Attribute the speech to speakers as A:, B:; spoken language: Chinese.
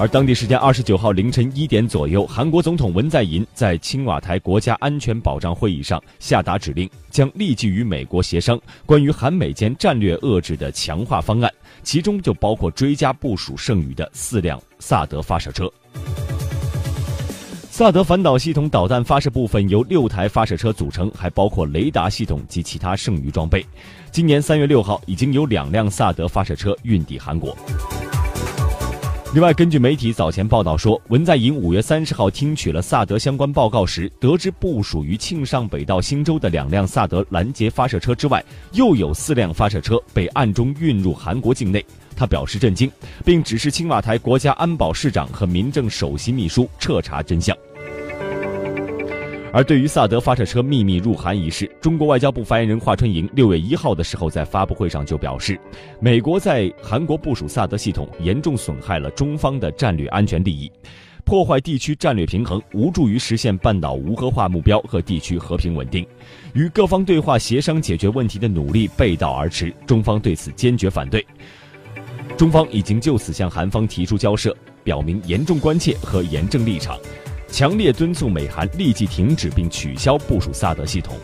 A: 而当地时间二十九号凌晨一点左右，韩国总统文在寅在青瓦台国家安全保障会议上下达指令，将立即与美国协商关于韩美间战略遏制的强化方案，其中就包括追加部署剩余的四辆萨德发射车。萨德反导系统导弹发射部分由六台发射车组成，还包括雷达系统及其他剩余装备。今年三月六号，已经有两辆萨德发射车运抵韩国。另外，根据媒体早前报道说，文在寅五月三十号听取了萨德相关报告时，得知不属于庆尚北道新州的两辆萨德拦截发射车之外，又有四辆发射车被暗中运入韩国境内。他表示震惊，并指示青瓦台国家安保市长和民政首席秘书彻查真相。而对于萨德发射车秘密入韩一事，中国外交部发言人华春莹六月一号的时候在发布会上就表示，美国在韩国部署萨德系统，严重损害了中方的战略安全利益，破坏地区战略平衡，无助于实现半岛无核化目标和地区和平稳定，与各方对话协商解决问题的努力背道而驰，中方对此坚决反对。中方已经就此向韩方提出交涉，表明严重关切和严正立场。强烈敦促美韩立即停止并取消部署萨德系统。